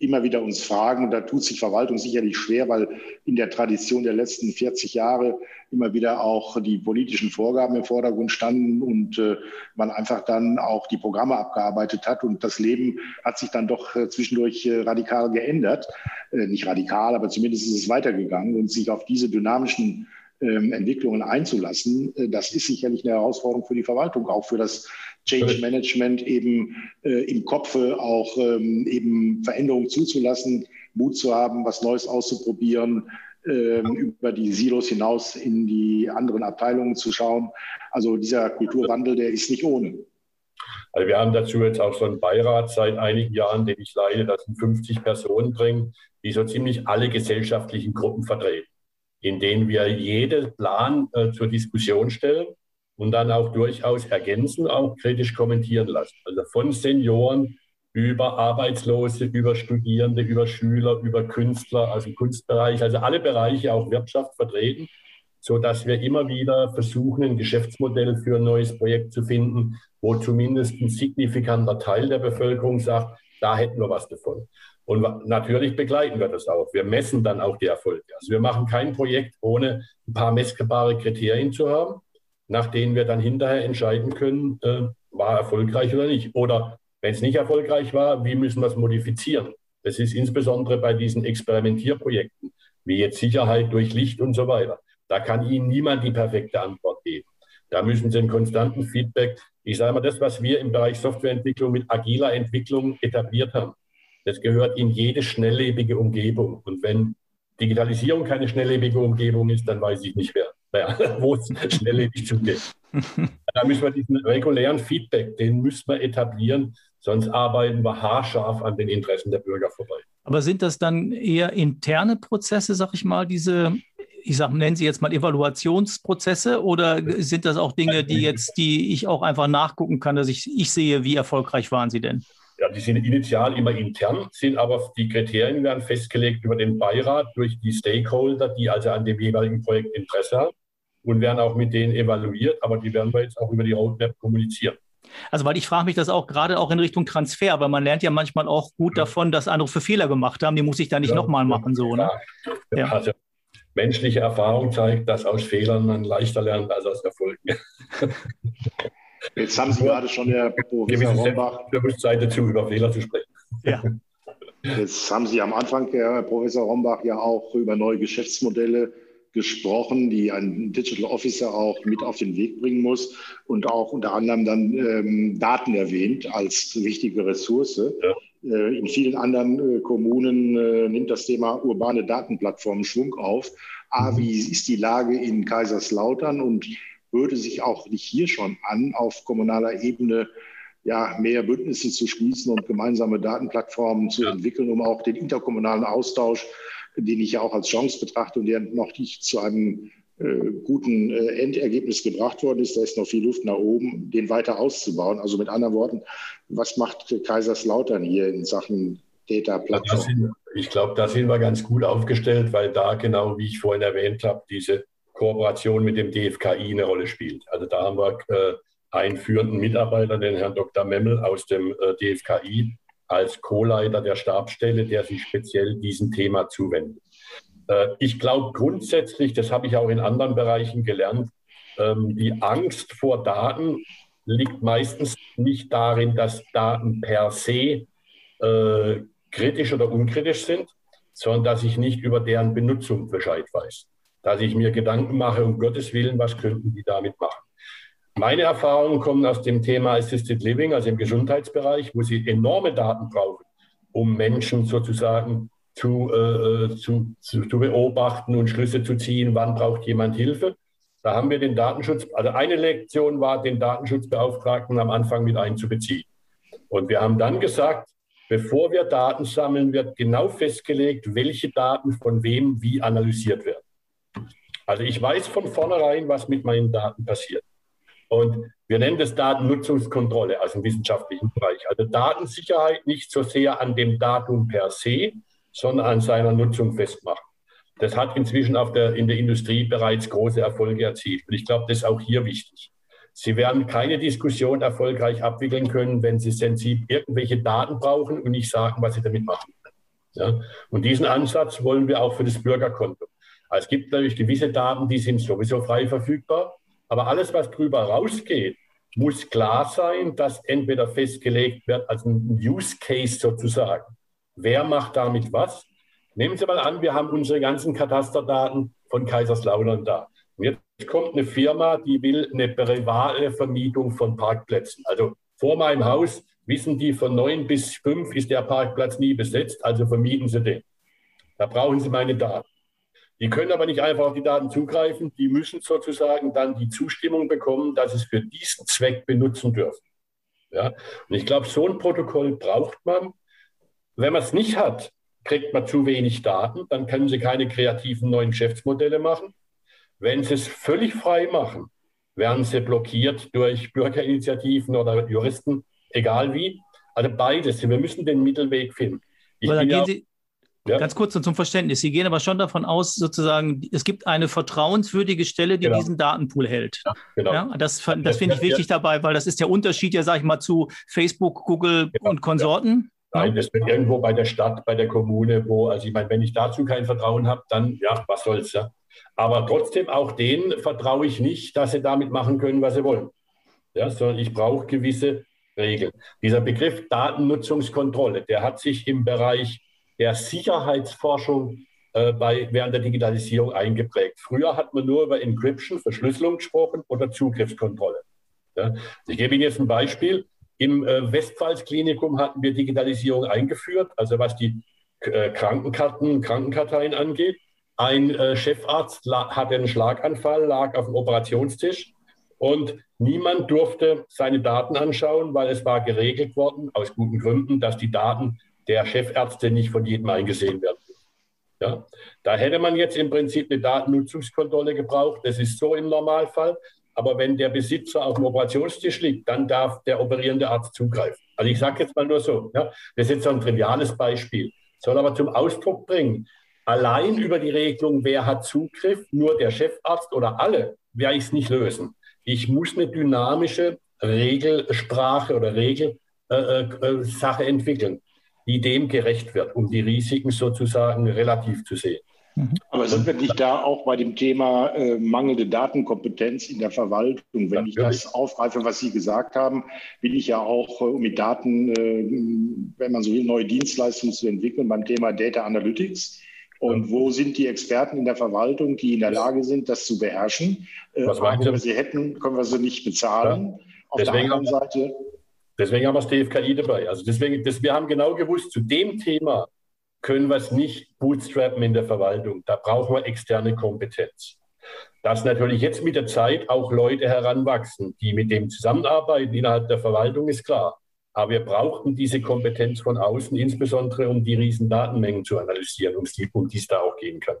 A: immer wieder uns fragen. Da tut sich Verwaltung sicherlich schwer, weil in der Tradition der letzten 40 Jahre immer wieder auch die politischen Vorgaben im Vordergrund standen und äh, man einfach dann auch die Programme abgearbeitet hat. Und das Leben hat sich dann doch zwischendurch radikal geändert. Nicht radikal, aber zumindest ist es weitergegangen und sich auf diese dynamischen Entwicklungen einzulassen, äh, das ist sicherlich eine Herausforderung für die Verwaltung, auch für das Change Management eben äh, im Kopfe auch ähm, eben Veränderungen zuzulassen, Mut zu haben, was Neues auszuprobieren, ähm, über die Silos hinaus in die anderen Abteilungen zu schauen. Also dieser Kulturwandel, der ist nicht ohne.
C: Also wir haben dazu jetzt auch so einen Beirat seit einigen Jahren, den ich leite, das sind 50 Personen drin, die so ziemlich alle gesellschaftlichen Gruppen vertreten in denen wir jeden Plan äh, zur Diskussion stellen und dann auch durchaus ergänzen, auch kritisch kommentieren lassen. Also von Senioren über Arbeitslose, über Studierende, über Schüler, über Künstler, also Kunstbereich, also alle Bereiche, auch Wirtschaft vertreten, so dass wir immer wieder versuchen, ein Geschäftsmodell für ein neues Projekt zu finden, wo zumindest ein signifikanter Teil der Bevölkerung sagt, da hätten wir was davon. Und natürlich begleiten wir das auch. Wir messen dann auch die Erfolge. Also wir machen kein Projekt ohne ein paar messbare Kriterien zu haben, nach denen wir dann hinterher entscheiden können, äh, war erfolgreich oder nicht. Oder wenn es nicht erfolgreich war, wie müssen wir es modifizieren? Das ist insbesondere bei diesen Experimentierprojekten, wie jetzt Sicherheit durch Licht und so weiter. Da kann Ihnen niemand die perfekte Antwort geben. Da müssen Sie einen konstanten Feedback. Ich sage mal, das, was wir im Bereich Softwareentwicklung mit agiler Entwicklung etabliert haben, das gehört in jede schnelllebige Umgebung. Und wenn Digitalisierung keine schnelllebige Umgebung ist, dann weiß ich nicht, wer, wer (laughs) wo es schnelllebig zugeht. (laughs) da müssen wir diesen regulären Feedback, den müssen wir etablieren, sonst arbeiten wir haarscharf an den Interessen der Bürger vorbei.
B: Aber sind das dann eher interne Prozesse, sag ich mal, diese, ich sag, nennen Sie jetzt mal Evaluationsprozesse oder sind das auch Dinge, die jetzt, die ich auch einfach nachgucken kann, dass ich, ich sehe, wie erfolgreich waren Sie denn?
C: Ja, die sind initial immer intern, sind aber die Kriterien werden festgelegt über den Beirat durch die Stakeholder, die also an dem jeweiligen Projekt Interesse haben und werden auch mit denen evaluiert, aber die werden wir jetzt auch über die Roadmap kommunizieren.
B: Also, weil ich frage mich das auch gerade auch in Richtung Transfer, aber man lernt ja manchmal auch gut davon, dass andere für Fehler gemacht haben. Die muss ich da nicht ja, nochmal machen, so, ne?
C: Ja. Also, menschliche Erfahrung zeigt, dass aus Fehlern man leichter lernt als aus Erfolgen. (laughs)
A: Jetzt haben Sie gerade schon, Herr Professor Rombach.
C: Bewusstsein dazu, über Fehler zu sprechen.
A: Ja. Jetzt haben Sie am Anfang, Herr Professor Rombach, ja auch über neue Geschäftsmodelle gesprochen, die ein Digital Officer auch mit auf den Weg bringen muss und auch unter anderem dann ähm, Daten erwähnt als wichtige Ressource. Ja. Äh, in vielen anderen äh, Kommunen äh, nimmt das Thema urbane Datenplattformen Schwung auf. A, mhm. wie ist die Lage in Kaiserslautern und würde sich auch nicht hier schon an, auf kommunaler Ebene ja, mehr Bündnisse zu schließen und gemeinsame Datenplattformen zu ja. entwickeln, um auch den interkommunalen Austausch, den ich ja auch als Chance betrachte und der noch nicht zu einem äh, guten äh, Endergebnis gebracht worden ist, da ist noch viel Luft nach oben, den weiter auszubauen. Also mit anderen Worten, was macht Kaiserslautern hier in Sachen Data-Plattform?
C: Ich glaube, da sind wir ganz gut aufgestellt, weil da genau, wie ich vorhin erwähnt habe, diese Kooperation mit dem DFKI eine Rolle spielt. Also da haben wir äh, einen führenden Mitarbeiter, den Herrn Dr. Memmel aus dem äh, DFKI, als Co-Leiter der Stabsstelle, der sich speziell diesem Thema zuwendet. Äh, ich glaube grundsätzlich, das habe ich auch in anderen Bereichen gelernt, ähm, die Angst vor Daten liegt meistens nicht darin, dass Daten per se kritisch oder unkritisch sind, sondern dass ich nicht über deren Benutzung Bescheid weiß. Dass ich mir Gedanken mache, um Gottes Willen, was könnten die damit machen. Meine Erfahrungen kommen aus dem Thema Assisted Living, also im Gesundheitsbereich, wo sie enorme Daten brauchen, um Menschen sozusagen zu, äh, zu, zu, zu, beobachten und Schlüsse zu ziehen, wann braucht jemand Hilfe. Da haben wir den Datenschutz, also eine Lektion war, den Datenschutzbeauftragten am Anfang mit einzubeziehen. Und wir haben dann gesagt, bevor wir Daten sammeln, wird genau festgelegt, welche Daten von wem wie analysiert werden. Also ich weiß von vornherein, was mit meinen Daten passiert. Und wir nennen das Datennutzungskontrolle, also im wissenschaftlichen Bereich. Also Datensicherheit nicht so sehr an dem Datum per se, sondern an seiner Nutzung festmachen. Das hat inzwischen der, in der Industrie bereits große Erfolge erzielt. Und ich glaube, das ist auch hier wichtig. Sie werden keine Diskussion erfolgreich abwickeln können, wenn Sie sensibel irgendwelche Daten brauchen und nicht sagen, was Sie damit machen. Ja? Und diesen Ansatz wollen wir auch für das Bürgerkonto. Also es gibt natürlich gewisse Daten, die sind sowieso frei verfügbar. Aber alles, was drüber rausgeht, muss klar sein, dass entweder festgelegt wird als ein Use Case sozusagen. Wer macht damit was? Nehmen Sie mal an, wir haben unsere ganzen Katasterdaten von Kaiserslautern da. Und jetzt kommt eine Firma, die will eine private Vermietung von Parkplätzen. Also vor meinem Haus wissen die, von neun bis fünf ist der Parkplatz nie besetzt, also vermieten Sie den. Da brauchen Sie meine Daten. Die können aber nicht einfach auf die Daten zugreifen. Die müssen sozusagen dann die Zustimmung bekommen, dass es für diesen Zweck benutzen dürfen. Ja? Und ich glaube, so ein Protokoll braucht man. Wenn man es nicht hat, kriegt man zu wenig Daten, dann können Sie keine kreativen neuen Geschäftsmodelle machen. Wenn Sie es völlig frei machen, werden Sie blockiert durch Bürgerinitiativen oder Juristen, egal wie. Also beides. Wir müssen den Mittelweg finden.
B: Ich bin ja, Sie, ja. Ganz kurz zum Verständnis. Sie gehen aber schon davon aus, sozusagen, es gibt eine vertrauenswürdige Stelle, die genau. diesen Datenpool hält. Ja, genau. ja, das das finde ich wichtig dabei, weil das ist der Unterschied ja, sage ich mal, zu Facebook, Google genau. und Konsorten.
C: Nein, das wird irgendwo bei der Stadt, bei der Kommune, wo, also ich meine, wenn ich dazu kein Vertrauen habe, dann ja, was soll's ja. Aber trotzdem auch denen vertraue ich nicht, dass sie damit machen können, was sie wollen. Ja, sondern ich brauche gewisse Regeln. Dieser Begriff Datennutzungskontrolle, der hat sich im Bereich der Sicherheitsforschung äh, bei, während der Digitalisierung eingeprägt. Früher hat man nur über Encryption, Verschlüsselung gesprochen oder Zugriffskontrolle. Ja. Ich gebe Ihnen jetzt ein Beispiel. Im äh, Westpfalz-Klinikum hatten wir Digitalisierung eingeführt, also was die äh, Krankenkarten, Krankenkarteien angeht. Ein äh, Chefarzt hatte einen Schlaganfall, lag auf dem Operationstisch und niemand durfte seine Daten anschauen, weil es war geregelt worden, aus guten Gründen, dass die Daten der Chefärzte nicht von jedem eingesehen werden. Ja? Da hätte man jetzt im Prinzip eine Datennutzungskontrolle gebraucht. Das ist so im Normalfall. Aber wenn der Besitzer auf dem Operationstisch liegt, dann darf der operierende Arzt zugreifen. Also ich sage jetzt mal nur so, ja? das ist jetzt so ein triviales Beispiel, soll aber zum Ausdruck bringen, allein über die Regelung, wer hat Zugriff, nur der Chefarzt oder alle, werde ich es nicht lösen. Ich muss eine dynamische Regelsprache oder Regelsache äh, äh, entwickeln, die dem gerecht wird, um die Risiken sozusagen relativ zu sehen.
A: Mhm. Aber sind wir nicht da auch bei dem Thema äh, mangelnde Datenkompetenz in der Verwaltung? Wenn Natürlich. ich das aufgreife, was Sie gesagt haben, will ich ja auch, äh, um mit Daten, äh, wenn man so will, neue Dienstleistungen zu entwickeln beim Thema Data Analytics. Und wo sind die Experten in der Verwaltung, die in der Lage sind, das zu beherrschen? Äh, was wenn wir sie hätten, können wir sie nicht bezahlen. Ja.
C: Auf deswegen der anderen Seite. Deswegen haben wir das DFKI dabei. Also deswegen, das, wir haben genau gewusst, zu dem Thema können wir es nicht bootstrappen in der Verwaltung. Da brauchen wir externe Kompetenz. Dass natürlich jetzt mit der Zeit auch Leute heranwachsen, die mit dem zusammenarbeiten innerhalb der Verwaltung, ist klar. Aber wir brauchten diese Kompetenz von außen, insbesondere um die riesen Datenmengen zu analysieren, um die, um die es da auch gehen kann.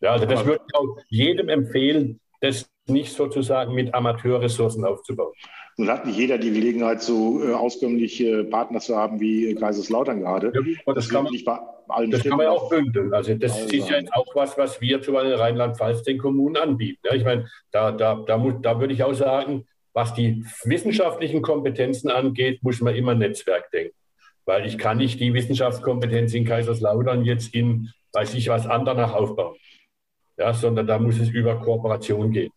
C: Ja, also das würde ich auch jedem empfehlen, das nicht sozusagen mit Amateurressourcen aufzubauen.
A: Nun hat nicht jeder die Gelegenheit, so äh, auskömmliche Partner zu haben wie Kaiserslautern gerade. Ja,
C: das, das, kann man, nicht bei allen das kann man auch bündeln. Also das also. ist ja jetzt auch was, was wir zu Rheinland-Pfalz den Kommunen anbieten. Ja, ich meine, da, da, da, muss, da würde ich auch sagen, was die wissenschaftlichen Kompetenzen angeht, muss man immer Netzwerk denken. Weil ich kann nicht die Wissenschaftskompetenz in Kaiserslautern jetzt in, weiß ich was, Andernach aufbauen. Ja, sondern da muss es über Kooperation gehen.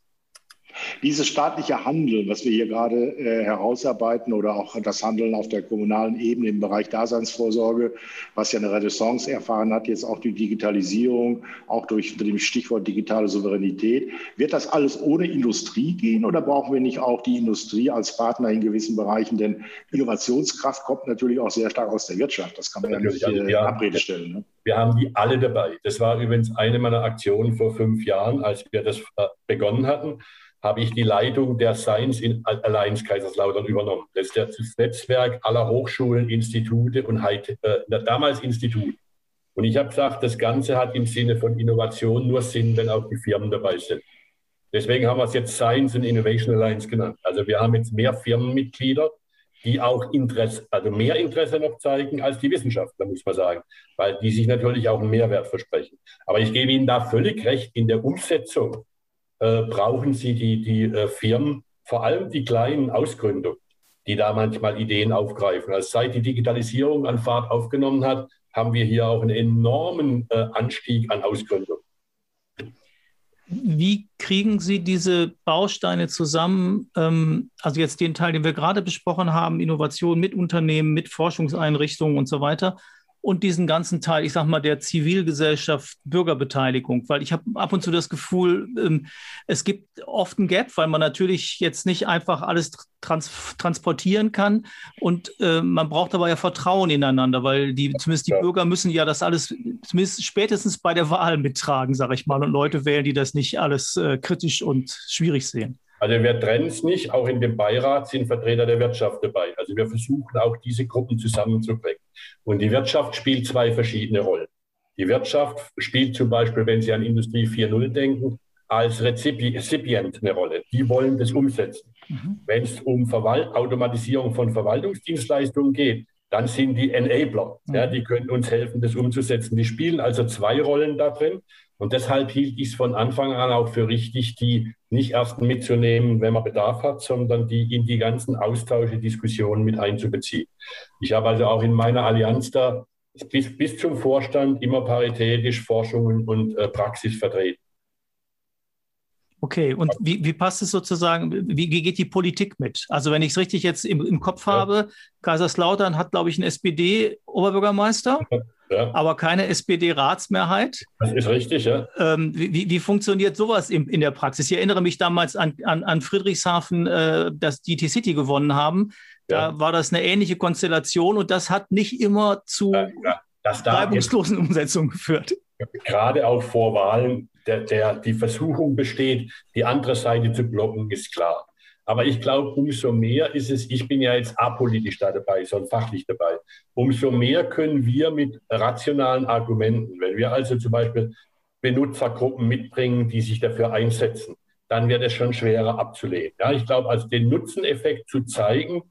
A: Dieses staatliche Handeln, was wir hier gerade äh, herausarbeiten oder auch das Handeln auf der kommunalen Ebene im Bereich Daseinsvorsorge, was ja eine Renaissance erfahren hat, jetzt auch die Digitalisierung, auch durch dem Stichwort digitale Souveränität, wird das alles ohne Industrie gehen oder brauchen wir nicht auch die Industrie als Partner in gewissen Bereichen? Denn Innovationskraft kommt natürlich auch sehr stark aus der Wirtschaft. Das kann man ja nicht äh, ja, Abrede stellen. Ne?
C: Wir haben die alle dabei. Das war übrigens eine meiner Aktionen vor fünf Jahren, als wir das äh, begonnen hatten habe ich die Leitung der Science in Alliance Kaiserslautern übernommen. Das ist das Netzwerk aller Hochschulen, Institute und High, äh, damals Institut. Und ich habe gesagt, das Ganze hat im Sinne von Innovation nur Sinn, wenn auch die Firmen dabei sind. Deswegen haben wir es jetzt Science and Innovation Alliance genannt. Also wir haben jetzt mehr Firmenmitglieder, die auch Interesse, also mehr Interesse noch zeigen als die Wissenschaftler, muss man sagen, weil die sich natürlich auch einen Mehrwert versprechen. Aber ich gebe Ihnen da völlig recht, in der Umsetzung äh, brauchen sie die, die äh, Firmen, vor allem die kleinen Ausgründungen, die da manchmal Ideen aufgreifen. Also seit die Digitalisierung an Fahrt aufgenommen hat, haben wir hier auch einen enormen äh, Anstieg an Ausgründungen.
B: Wie kriegen Sie diese Bausteine zusammen? Ähm, also jetzt den Teil, den wir gerade besprochen haben, Innovation mit Unternehmen, mit Forschungseinrichtungen und so weiter und diesen ganzen Teil, ich sag mal, der Zivilgesellschaft, Bürgerbeteiligung, weil ich habe ab und zu das Gefühl, ähm, es gibt oft ein Gap, weil man natürlich jetzt nicht einfach alles trans transportieren kann und äh, man braucht aber ja Vertrauen ineinander, weil die, zumindest die ja. Bürger müssen ja das alles, zumindest spätestens bei der Wahl mittragen, sage ich mal, und Leute wählen, die das nicht alles äh, kritisch und schwierig sehen.
C: Also wir trennen es nicht, auch in dem Beirat sind Vertreter der Wirtschaft dabei. Also wir versuchen auch diese Gruppen zusammenzubringen. Und die Wirtschaft spielt zwei verschiedene Rollen. Die Wirtschaft spielt zum Beispiel, wenn Sie an Industrie 4.0 denken, als Rezipient eine Rolle. Die wollen das umsetzen. Mhm. Wenn es um Verwalt Automatisierung von Verwaltungsdienstleistungen geht, dann sind die Enabler. Mhm. Ja, die können uns helfen, das umzusetzen. Die spielen also zwei Rollen da drin. Und deshalb hielt ich es von Anfang an auch für richtig, die nicht erst mitzunehmen, wenn man Bedarf hat, sondern die in die ganzen Austausche, Diskussionen mit einzubeziehen. Ich habe also auch in meiner Allianz da bis, bis zum Vorstand immer paritätisch Forschung und äh, Praxis vertreten.
B: Okay, und wie, wie passt es sozusagen, wie, wie geht die Politik mit? Also wenn ich es richtig jetzt im, im Kopf ja. habe, Kaiserslautern hat, glaube ich, einen SPD-Oberbürgermeister. Ja ja. aber keine SPD-Ratsmehrheit.
C: Das ist richtig, ja.
B: Ähm, wie, wie, funktioniert sowas in, in, der Praxis? Ich erinnere mich damals an, an, an Friedrichshafen, äh, dass die T-City gewonnen haben. Da ja. war das eine ähnliche Konstellation und das hat nicht immer zu ja, reibungslosen Umsetzungen geführt.
C: Gerade auch vor Wahlen, der, der, die Versuchung besteht, die andere Seite zu blocken, ist klar. Aber ich glaube, umso mehr ist es, ich bin ja jetzt apolitisch da dabei, sondern fachlich dabei, umso mehr können wir mit rationalen Argumenten, wenn wir also zum Beispiel Benutzergruppen mitbringen, die sich dafür einsetzen, dann wird es schon schwerer abzulehnen. Ja, ich glaube, also den Nutzeneffekt zu zeigen,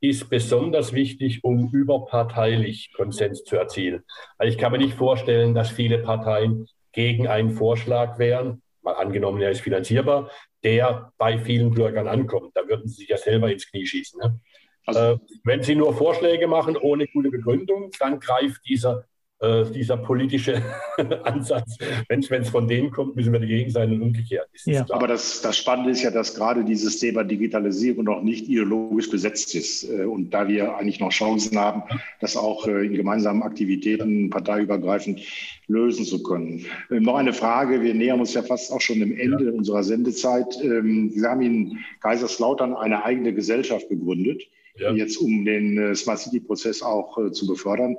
C: ist besonders wichtig, um überparteilich Konsens zu erzielen. Also ich kann mir nicht vorstellen, dass viele Parteien gegen einen Vorschlag wären, mal angenommen, er ist finanzierbar, der bei vielen Bürgern ankommt. Da würden Sie sich ja selber ins Knie schießen. Ne? Also, äh, wenn Sie nur Vorschläge machen ohne gute Begründung, dann greift dieser äh, dieser politische (laughs) Ansatz, wenn es von denen kommt, müssen wir dagegen sein und umgekehrt.
A: Ja. Aber das, das Spannende ist ja, dass gerade dieses Thema Digitalisierung noch nicht ideologisch besetzt ist. Äh, und da wir eigentlich noch Chancen haben, das auch äh, in gemeinsamen Aktivitäten parteiübergreifend lösen zu können. Ähm, noch eine Frage. Wir nähern uns ja fast auch schon dem Ende ja. unserer Sendezeit. Ähm, Sie haben in Kaiserslautern eine eigene Gesellschaft gegründet, ja. jetzt um den Smart City-Prozess auch zu befördern.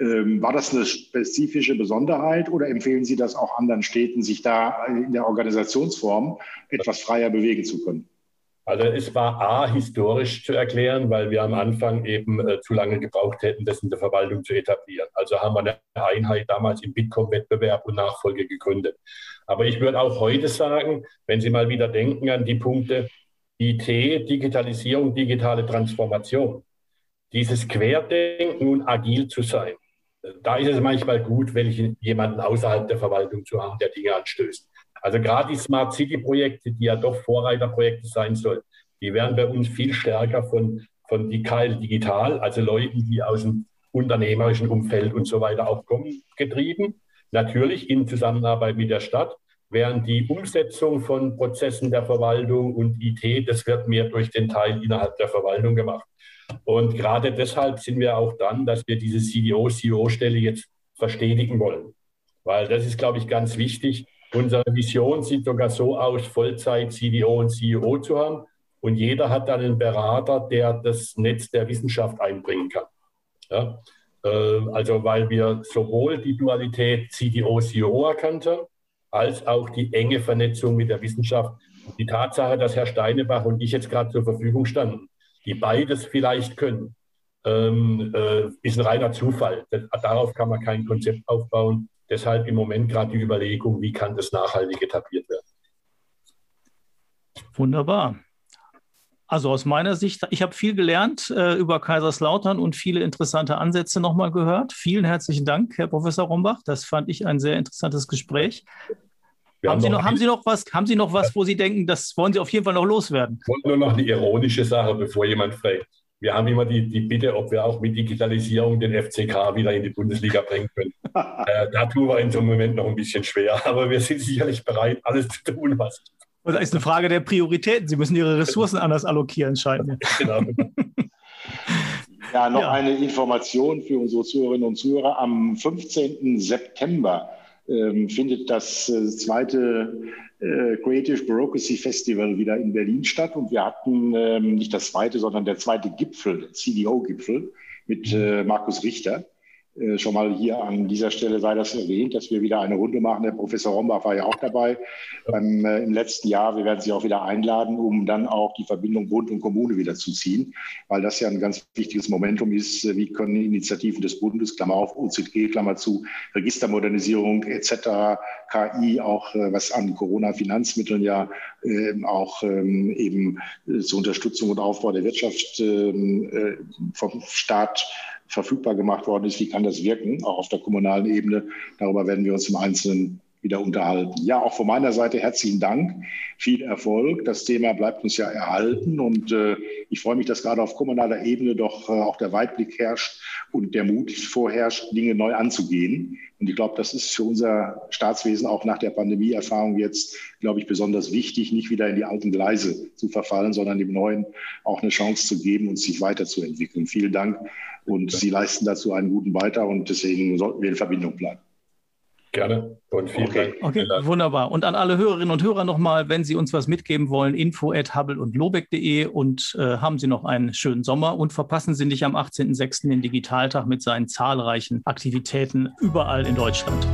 A: Ähm, war das eine spezifische Besonderheit oder empfehlen Sie das auch anderen Städten, sich da in der Organisationsform etwas freier bewegen zu können?
C: Also es war A, historisch zu erklären, weil wir am Anfang eben äh, zu lange gebraucht hätten, das in der Verwaltung zu etablieren. Also haben wir eine Einheit damals im Bitkom-Wettbewerb und Nachfolge gegründet. Aber ich würde auch heute sagen, wenn Sie mal wieder denken an die Punkte IT, Digitalisierung, digitale Transformation, dieses Querdenken und agil zu sein, da ist es manchmal gut, welchen jemanden außerhalb der Verwaltung zu haben, der Dinge anstößt. Also gerade die Smart City-Projekte, die ja doch Vorreiterprojekte sein sollen, die werden bei uns viel stärker von, von DKL Digital, also Leuten, die aus dem unternehmerischen Umfeld und so weiter auch kommen, getrieben. Natürlich in Zusammenarbeit mit der Stadt, während die Umsetzung von Prozessen der Verwaltung und IT, das wird mehr durch den Teil innerhalb der Verwaltung gemacht. Und gerade deshalb sind wir auch dran, dass wir diese CDO-CEO-Stelle jetzt verstetigen wollen. Weil das ist, glaube ich, ganz wichtig. Unsere Vision sieht sogar so aus, Vollzeit CDO und CEO zu haben. Und jeder hat dann einen Berater, der das Netz der Wissenschaft einbringen kann. Ja? Äh, also weil wir sowohl die Dualität CDO-CEO erkannt haben, als auch die enge Vernetzung mit der Wissenschaft. Die Tatsache, dass Herr Steinebach und ich jetzt gerade zur Verfügung standen, die beides vielleicht können, ähm, äh, ist ein reiner Zufall. Darauf kann man kein Konzept aufbauen. Deshalb im Moment gerade die Überlegung, wie kann das nachhaltig etabliert werden.
B: Wunderbar. Also aus meiner Sicht, ich habe viel gelernt äh, über Kaiserslautern und viele interessante Ansätze nochmal gehört. Vielen herzlichen Dank, Herr Professor Rombach. Das fand ich ein sehr interessantes Gespräch. Haben, haben, Sie noch, haben, Sie noch, was, haben Sie noch was, wo Sie denken, das wollen Sie auf jeden Fall noch loswerden?
C: Und nur noch eine ironische Sache, bevor jemand fragt. Wir haben immer die, die Bitte, ob wir auch mit Digitalisierung den FCK wieder in die Bundesliga bringen können. (laughs) äh, da tun wir in so einem Moment noch ein bisschen schwer, aber wir sind sicherlich bereit, alles zu tun, was.
B: Und das ist eine Frage der Prioritäten. Sie müssen Ihre Ressourcen anders allokieren, scheint mir. (laughs) Genau.
A: Ja, noch ja. eine Information für unsere Zuhörerinnen und Zuhörer. Am 15. September findet das äh, zweite äh, Creative Bureaucracy Festival wieder in Berlin statt. Und wir hatten ähm, nicht das zweite, sondern der zweite Gipfel, CDO-Gipfel mit äh, Markus Richter. Äh, schon mal hier an dieser Stelle sei das erwähnt, dass wir wieder eine Runde machen. Der Professor Rombach war ja auch dabei beim, äh, im letzten Jahr. Wir werden Sie auch wieder einladen, um dann auch die Verbindung Bund und Kommune wieder zu ziehen, weil das ja ein ganz wichtiges Momentum ist. Äh, wie können Initiativen des Bundes, Klammer auf, OZG, Klammer zu, Registermodernisierung etc., KI, auch äh, was an Corona-Finanzmitteln ja äh, auch ähm, eben äh, zur Unterstützung und Aufbau der Wirtschaft ähm, vom Staat verfügbar gemacht worden ist. Wie kann das wirken, auch auf der kommunalen Ebene? Darüber werden wir uns im Einzelnen wieder unterhalten. Ja, auch von meiner Seite herzlichen Dank, viel Erfolg. Das Thema bleibt uns ja erhalten und äh, ich freue mich, dass gerade auf kommunaler Ebene doch äh, auch der Weitblick herrscht und der Mut vorherrscht, Dinge neu anzugehen. Und ich glaube, das ist für unser Staatswesen auch nach der Pandemieerfahrung jetzt, glaube ich, besonders wichtig, nicht wieder in die alten Gleise zu verfallen, sondern dem Neuen auch eine Chance zu geben und sich weiterzuentwickeln. Vielen Dank und Sie leisten dazu einen guten Beitrag und deswegen sollten wir in Verbindung bleiben.
C: Gerne und vielen
B: okay. Dank. Okay, wunderbar. Und an alle Hörerinnen und Hörer nochmal, wenn Sie uns was mitgeben wollen, info at hubble und lobeck.de und äh, haben Sie noch einen schönen Sommer und verpassen Sie nicht am 18.06. den Digitaltag mit seinen zahlreichen Aktivitäten überall in Deutschland.